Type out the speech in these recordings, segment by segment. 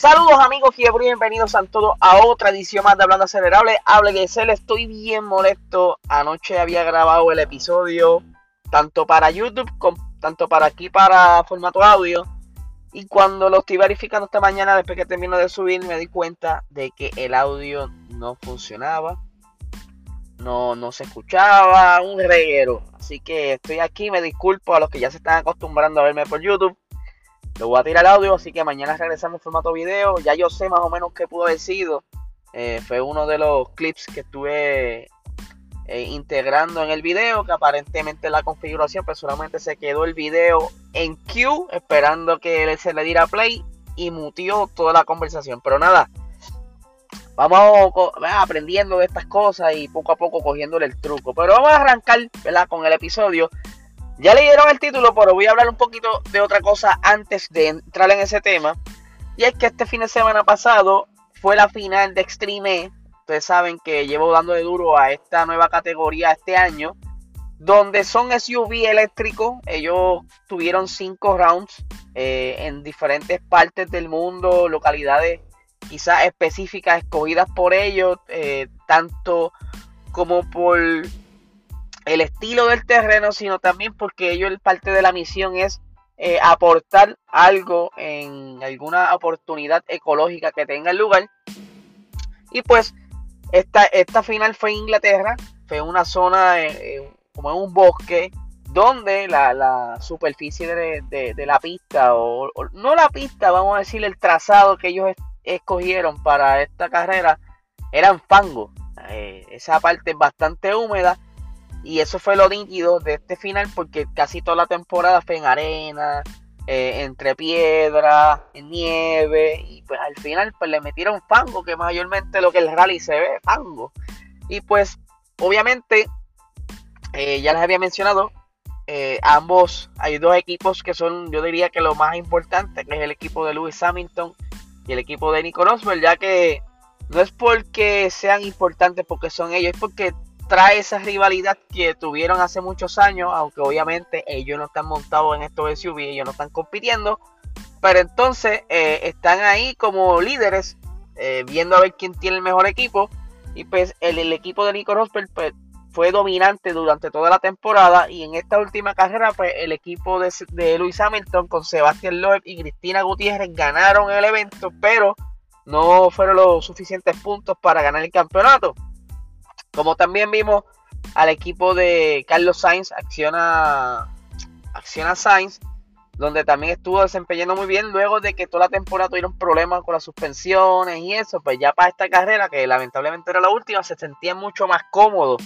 Saludos amigos y bienvenidos a todos a otra edición más de Hablando Acelerable. Hable se le estoy bien molesto. Anoche había grabado el episodio tanto para YouTube como tanto para aquí para formato audio. Y cuando lo estoy verificando esta mañana, después que termino de subir, me di cuenta de que el audio no funcionaba. No, no se escuchaba, un reguero. Así que estoy aquí, me disculpo a los que ya se están acostumbrando a verme por YouTube. Le voy a tirar audio, así que mañana regresamos en formato video. Ya yo sé más o menos qué pudo haber sido. Eh, fue uno de los clips que estuve eh, integrando en el video, que aparentemente la configuración, personalmente se quedó el video en queue, esperando que se le diera play y mutió toda la conversación. Pero nada, vamos aprendiendo de estas cosas y poco a poco cogiéndole el truco. Pero vamos a arrancar con el episodio. Ya leyeron el título, pero voy a hablar un poquito de otra cosa antes de entrar en ese tema. Y es que este fin de semana pasado fue la final de Extreme E. Ustedes saben que llevo dando de duro a esta nueva categoría este año. Donde son SUV eléctricos. Ellos tuvieron cinco rounds eh, en diferentes partes del mundo, localidades quizás específicas escogidas por ellos, eh, tanto como por el estilo del terreno, sino también porque ellos parte de la misión es eh, aportar algo en alguna oportunidad ecológica que tenga el lugar. Y pues esta, esta final fue en Inglaterra, fue una zona eh, eh, como en un bosque donde la, superficie de, la pista, o, no la pista, vamos a decir el trazado que ellos escogieron para esta carrera, eran fango. esa parte es bastante húmeda y eso fue lo nítido de este final porque casi toda la temporada fue en arena, eh, entre piedras, en nieve. Y pues al final pues le metieron fango, que mayormente lo que el rally se ve, fango. Y pues obviamente, eh, ya les había mencionado, eh, ambos, hay dos equipos que son, yo diría que lo más importante, que es el equipo de Lewis Hamilton y el equipo de Nico Rosberg, ya que no es porque sean importantes porque son ellos, es porque trae esa rivalidad que tuvieron hace muchos años, aunque obviamente ellos no están montados en estos SUV, ellos no están compitiendo, pero entonces eh, están ahí como líderes, eh, viendo a ver quién tiene el mejor equipo, y pues el, equipo de Nico Rosberg pues, fue dominante durante toda la temporada, y en esta última carrera pues el equipo de, de Lewis Hamilton con Sebastián Loeb y Cristina Gutiérrez ganaron el evento, pero no fueron los suficientes puntos para ganar el campeonato. Como también vimos al equipo de Carlos Sainz, acciona, acciona Sainz, donde también estuvo desempeñando muy bien luego de que toda la temporada tuvieron problemas con las suspensiones y eso, pues ya para esta carrera, que lamentablemente era la última, se sentía mucho más cómodo.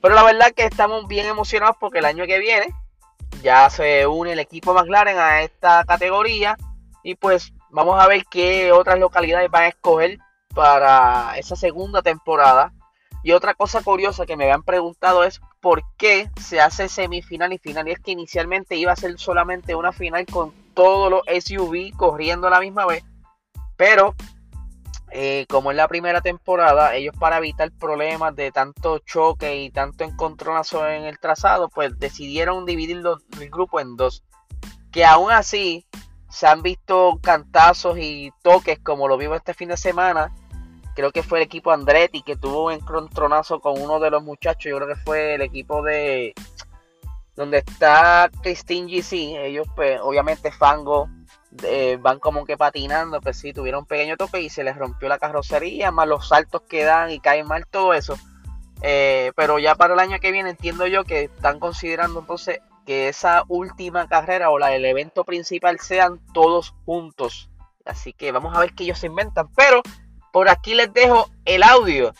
Pero la verdad que estamos bien emocionados porque el año que viene ya se une el equipo McLaren a esta categoría y pues vamos a ver qué otras localidades van a escoger para esa segunda temporada y otra cosa curiosa que me habían preguntado es por qué se hace semifinal y final. Y es que inicialmente iba a ser solamente una final con todos los SUV corriendo a la misma vez. Pero eh, como es la primera temporada, ellos para evitar problemas de tanto choque y tanto encontronazo en el trazado, pues decidieron dividir el grupo en dos. Que aún así se han visto cantazos y toques como lo vimos este fin de semana creo que fue el equipo Andretti que tuvo un encontronazo con uno de los muchachos. Yo creo que fue el equipo de donde está Christine GC. Ellos, pues, obviamente, Fango eh, van como que patinando. Pues sí, tuvieron un pequeño toque y se les rompió la carrocería, más los saltos que dan y caen mal, todo eso. Eh, pero ya para el año que viene entiendo yo que están considerando entonces que esa última carrera o la del evento principal sean todos juntos. Así que vamos a ver qué ellos se inventan. Pero por aquí les dejo el audio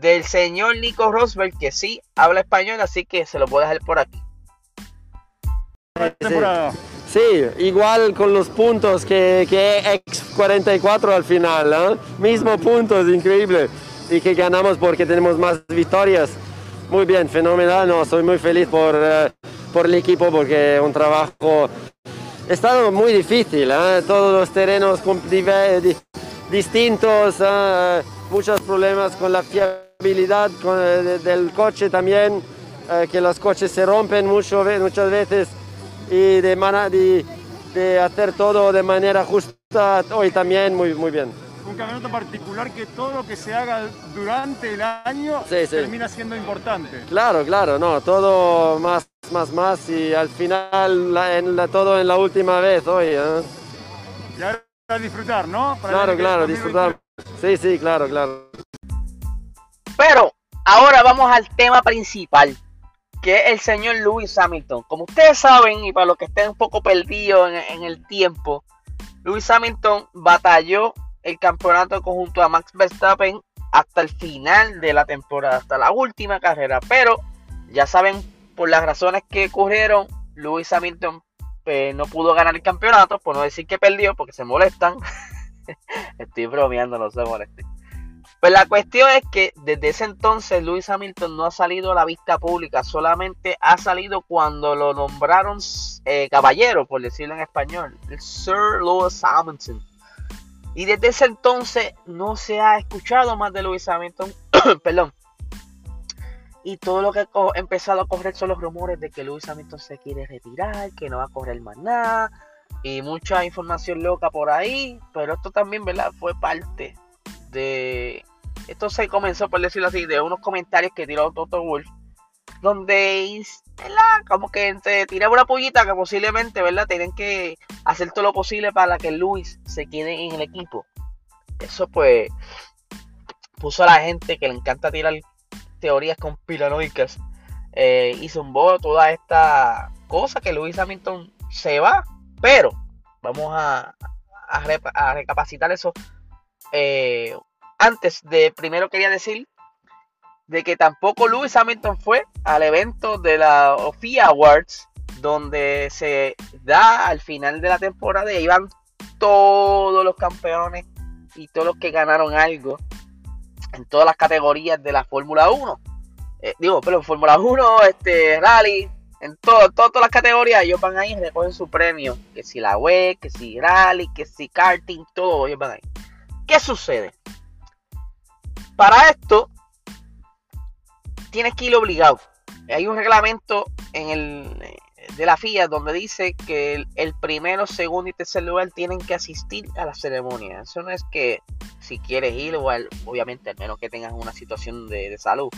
del señor Nico Rosberg, que sí habla español, así que se lo voy a dejar por aquí. Sí, igual con los puntos que, que X44 al final, ¿eh? mismo punto, es increíble. Y que ganamos porque tenemos más victorias. Muy bien, fenomenal, no, soy muy feliz por, eh, por el equipo porque un trabajo... Ha estado muy difícil, ¿eh? todos los terrenos distintos, eh, muchos problemas con la fiabilidad eh, del coche también, eh, que los coches se rompen mucho, muchas veces y de, de, de, hacer todo de manera justa hoy también muy, muy bien. Un campeonato particular que todo lo que se haga durante el año termina siendo importante. Claro, claro, no, todo más, más, más y al final en la, todo en la última vez hoy. ¿eh? Y ahora disfrutar, ¿no? claro, claro, disfrutar. Sí, sí, claro, claro. Pero ahora vamos al tema principal, que es el señor Lewis Hamilton. Como ustedes saben, y para los que estén un poco perdidos en, el tiempo, Lewis Hamilton batalló el campeonato conjunto a Max Verstappen hasta el final de la temporada, hasta la última carrera. Pero ya saben, por las razones que ocurrieron, Lewis Hamilton pues, no pudo ganar el campeonato, por no decir que perdió, porque se molestan. Estoy bromeando, no se molesten. Pues la cuestión es que desde ese entonces Lewis Hamilton no ha salido a la vista pública, solamente ha salido cuando lo nombraron eh, caballero, por decirlo en español, el Sir Lewis Hamilton. Y desde ese entonces no se ha escuchado más de Lewis Hamilton, perdón. Y todo lo que ha empezado a correr son los rumores de que Lewis Hamilton se quiere retirar, que no va a correr más nada, y mucha información loca por ahí, pero esto también, ¿verdad? Fue parte de esto se comenzó, por decirlo así, de unos comentarios que tiró Toto Wolf, donde, Como que te tiraba una pollita que posiblemente, ¿verdad? Tienen que hacer todo lo posible para que Luis se quede en el equipo. Eso, pues, puso a la gente que le encanta tirar teorías conspiranoicas eh, y zumbó toda esta cosa que Luis Hamilton se va, pero vamos a, recapacitar eso. Eh, antes de primero quería decir de que tampoco Lewis Hamilton fue al evento de la FIA Awards donde se da al final de la temporada y iban todos los campeones y todos los que ganaron algo en todas las categorías de la Fórmula 1. Eh, digo, pero Fórmula 1, este, rally, en todo, todas las categorías ellos van ahí y recogen su premio. Que si la web, que si rally, que si karting, todo ellos van ahí. ¿Qué sucede? Para esto, tienes que ir obligado. Hay un reglamento en el, de la FIA donde dice que el, primero, segundo y tercer lugar tienen que asistir a la ceremonia. Eso no es que si quieres ir, obviamente, al menos que tengas una situación de, salud.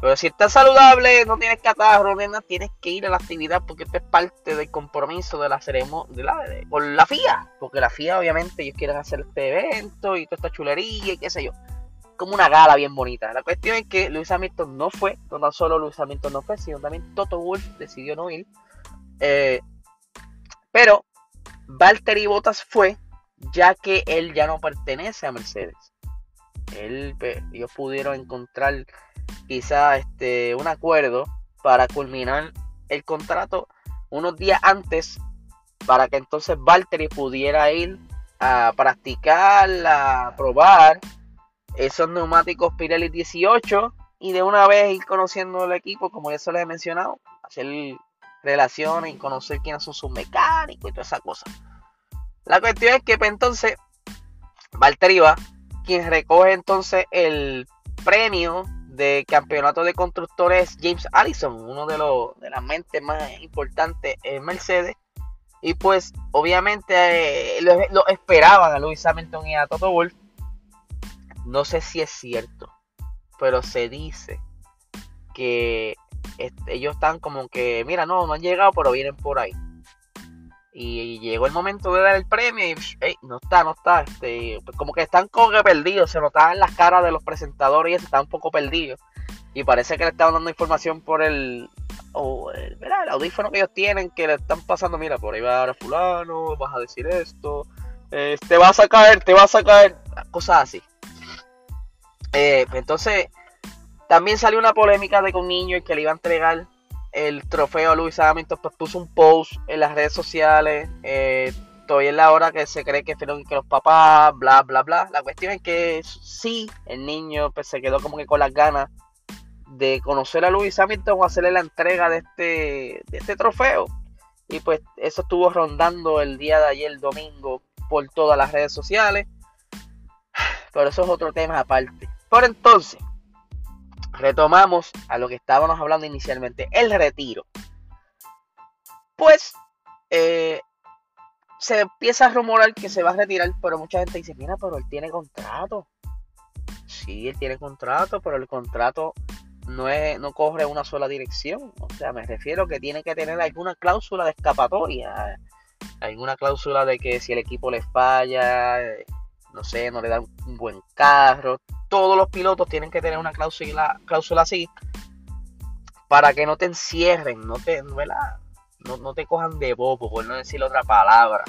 Pero si estás saludable, no tienes catarro, nena, tienes que ir a la actividad porque esto es parte del compromiso de la ceremonia de la, con la FIA. Porque la FIA, obviamente, ellos quieren hacer este evento y toda esta chulería y qué sé yo como una gala bien bonita. La cuestión es que Luis Hamilton no fue, no tan solo Luis Hamilton no fue, sino también Toto Wolf decidió no ir. Eh, pero Valtteri Bottas fue, ya que él ya no pertenece a Mercedes. Él, ellos pudieron encontrar quizá este, un acuerdo para culminar el contrato unos días antes para que entonces Valtteri pudiera ir a practicar, a probar esos neumáticos Pirelli 18 y de una vez ir conociendo el equipo, como ya se les he mencionado, hacer relaciones y conocer quiénes son sus mecánicos y toda esa cosa. La cuestión es que pues, entonces Valtteri va, quien recoge entonces el premio de campeonato de constructores James Allison, uno de, los, de las mentes más importantes en Mercedes. Y pues obviamente eh, lo, esperaban a Lewis Hamilton y a Toto Wolff no sé si es cierto, pero se dice que este, ellos están como que, mira, no, no han llegado, pero vienen por ahí. Y, llegó el momento de dar el premio y no está, no está. Este, pues como que están como que perdidos, se notaban las caras de los presentadores y están un poco perdidos. Y parece que le estaban dando información por el, o el, el audífono que ellos tienen, que le están pasando, mira, por ahí va ahora fulano, vas a decir esto, eh, te vas a caer, te vas a caer, cosas así. Eh, entonces, también salió una polémica de que un niño que le iba a entregar el trofeo a Luis Hamilton pues puso un post en las redes sociales. Eh, todavía es la hora que se cree que fueron que los papás, bla, bla, bla. La cuestión es que sí, el niño pues, se quedó como que con las ganas de conocer a Luis Hamilton o hacerle la entrega de este, de este trofeo. Y pues eso estuvo rondando el día de ayer, domingo, por todas las redes sociales. Pero eso es otro tema aparte. Por entonces, retomamos a lo que estábamos hablando inicialmente, el retiro. Pues, eh, se empieza a rumorar que se va a retirar, pero mucha gente dice, mira, pero él tiene contrato. Sí, él tiene contrato, pero el contrato no es no corre una sola dirección. O sea, me refiero que tiene que tener alguna cláusula de escapatoria, alguna cláusula de que si el equipo le falla, no sé, no le dan un buen carro. Todos los pilotos tienen que tener una cláusula, cláusula así para que no te encierren, no te, no, no te cojan de bobo, por no decir otra palabra.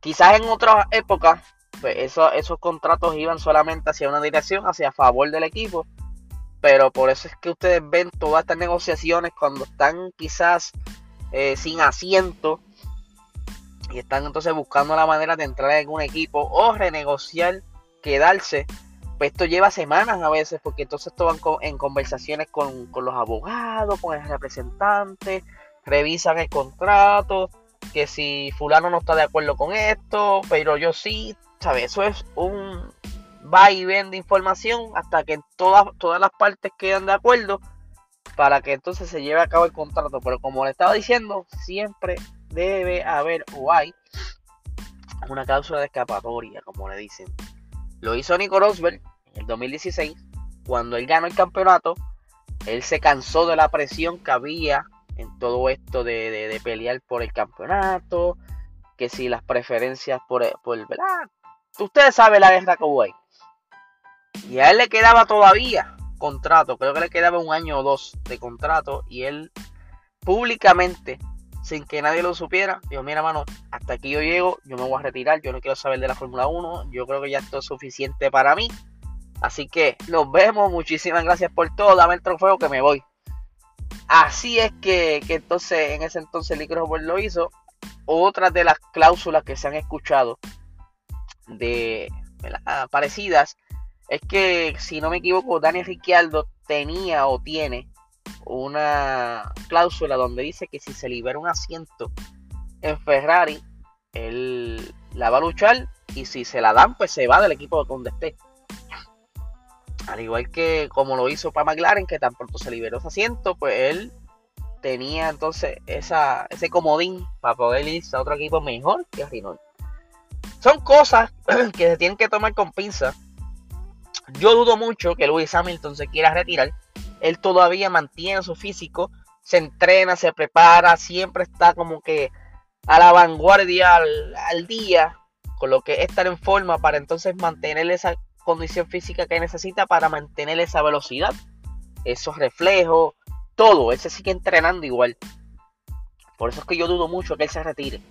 Quizás en otras épocas, pues esos contratos iban solamente hacia una dirección, hacia favor del equipo. Pero por eso es que ustedes ven todas estas negociaciones cuando están quizás eh, sin asiento y están entonces buscando la manera de entrar en un equipo o renegociar, quedarse. Pues esto lleva semanas a veces, porque entonces esto van en conversaciones con, con los abogados, con el representante, revisan el contrato, que si fulano no está de acuerdo con esto, pero yo sí, ¿sabes? Eso es un va y ven de información hasta que todas, todas las partes quedan de acuerdo para que entonces se lleve a cabo el contrato. Pero como le estaba diciendo, siempre debe haber o hay una cláusula de escapatoria, como le dicen. Lo hizo Nico Rosberg en el 2016, cuando él ganó el campeonato. Él se cansó de la presión que había en todo esto de, pelear por el campeonato, que si las preferencias por, por ¿verdad? Ustedes saben la guerra que hubo ahí. Y a él le quedaba todavía contrato, creo que le quedaba un año o dos de contrato, y él públicamente, sin que nadie lo supiera, dijo, mira mano, hasta aquí yo llego, yo me voy a retirar, yo no quiero saber de la Fórmula 1, yo creo que ya esto es suficiente para mí. Así que nos vemos, muchísimas gracias por todo, dame el trofeo que me voy. Así es que, entonces, en ese entonces el lo hizo. Otra de las cláusulas que se han escuchado de parecidas es que, si no me equivoco, Daniel Ricciardo tenía o tiene una cláusula donde dice que si se libera un asiento en Ferrari, él la va a luchar y si se la dan, pues se va del equipo donde esté. Al igual que como lo hizo para McLaren, que tan pronto se liberó ese asiento, pues él tenía entonces esa, ese comodín para poder irse a otro equipo mejor que a Renault. Son cosas que se tienen que tomar con pinza. Yo dudo mucho que Lewis Hamilton se quiera retirar. Él todavía mantiene su físico, se entrena, se prepara, siempre está como que a la vanguardia al, día, con lo que es estar en forma para entonces mantener esa condición física que necesita para mantener esa velocidad, esos reflejos, todo. Él se sigue entrenando igual. Por eso es que yo dudo mucho que él se retire.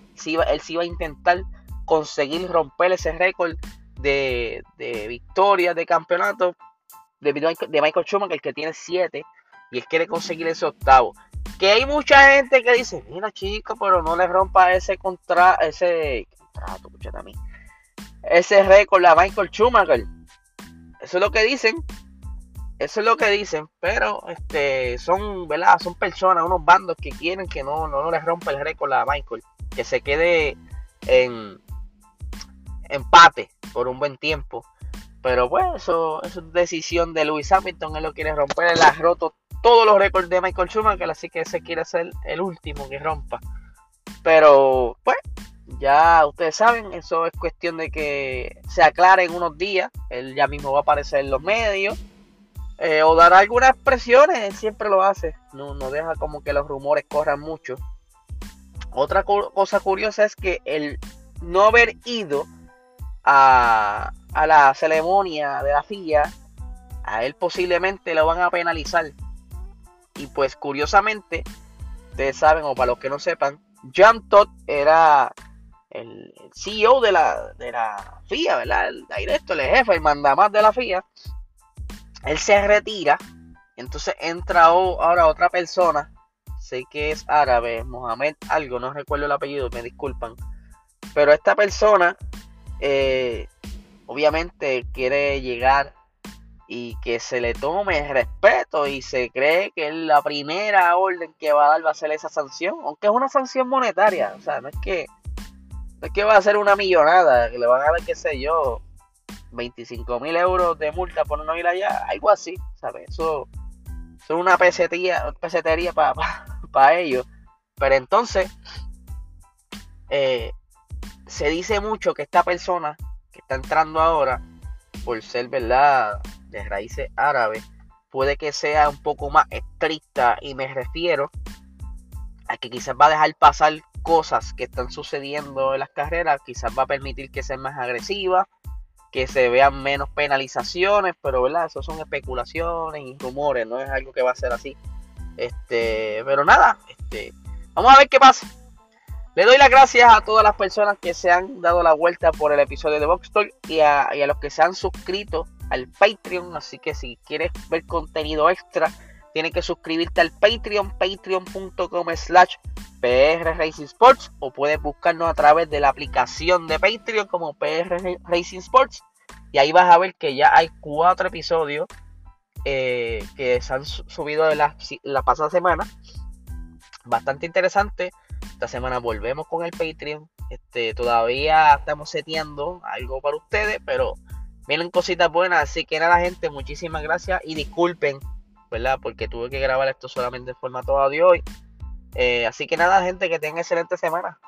él sí va a intentar conseguir romper ese récord de, de victorias de campeonato de, de Michael Schumacher, el que tiene 7, y él quiere conseguir ese octavo. Que hay mucha gente que dice, mira chico, pero no le rompa ese contra ese contrato, escúchate a mí. Ese récord a Michael Schumacher. Eso es lo que dicen. Eso es lo que dicen. Pero este son, ¿verdad? Son personas, unos bandos que quieren que no, no, les rompa el récord a Michael. Que se quede en empate por un buen tiempo. Pero bueno, eso, es decisión de Lewis Hamilton. Él lo quiere romper. Él ha roto todos los récords de Michael Schumacher. Así que ese quiere ser el último que rompa. Pero, pues, ya ustedes saben, eso es cuestión de que se aclare en unos días. Él ya mismo va a aparecer en los medios. Eh, o dará algunas expresiones, él siempre lo hace. No, no deja como que los rumores corran mucho. Otra cosa curiosa es que el no haber ido a, a la ceremonia de la FIA, a él posiblemente lo van a penalizar. Y pues curiosamente, ustedes saben, o para los que no sepan, John Todd era el, CEO de la, de la FIA, ¿verdad? El directo, el jefe, el mandamás de la FIA. Él se retira. Entonces entra ahora otra persona. Sé que es árabe, Mohamed algo, no recuerdo el apellido, me disculpan. Pero esta persona, eh, obviamente, quiere llegar y que se le tome respeto y se cree que la primera orden que va a dar va a ser esa sanción, aunque es una sanción monetaria, o sea, no es que es que va a ser una millonada, que le van a dar, qué sé yo, 25 mil euros de multa por no ir allá, algo así, ¿sabes? Eso, es una pesetería, para ellos. Pero entonces, eh, se dice mucho que esta persona que está entrando ahora, por ser verdad de raíces árabes, puede que sea un poco más estricta y me refiero a que quizás va a dejar pasar cosas que están sucediendo en las carreras, quizás va a permitir que sea más agresiva, que se vean menos penalizaciones, pero verdad, eso son especulaciones y rumores, no es algo que va a ser así. Este, pero nada, este, vamos a ver qué pasa. Le doy las gracias a todas las personas que se han dado la vuelta por el episodio de Box a, y a los que se han suscrito al Patreon. Así que si quieres ver contenido extra, tienes que suscribirte al Patreon, patreon.com slash PR Racing Sports o puedes buscarnos a través de la aplicación de Patreon como PR Racing Sports y ahí vas a ver que ya hay cuatro episodios eh, que se han subido de la, la pasada semana. Bastante interesante. Esta semana volvemos con el Patreon. Este, todavía estamos seteando algo para ustedes, pero vienen cositas buenas. Así que nada, gente, muchísimas gracias y disculpen, ¿verdad? Porque tuve que grabar esto solamente en formato audio hoy. Eh, así que nada, gente, que tengan excelente semana.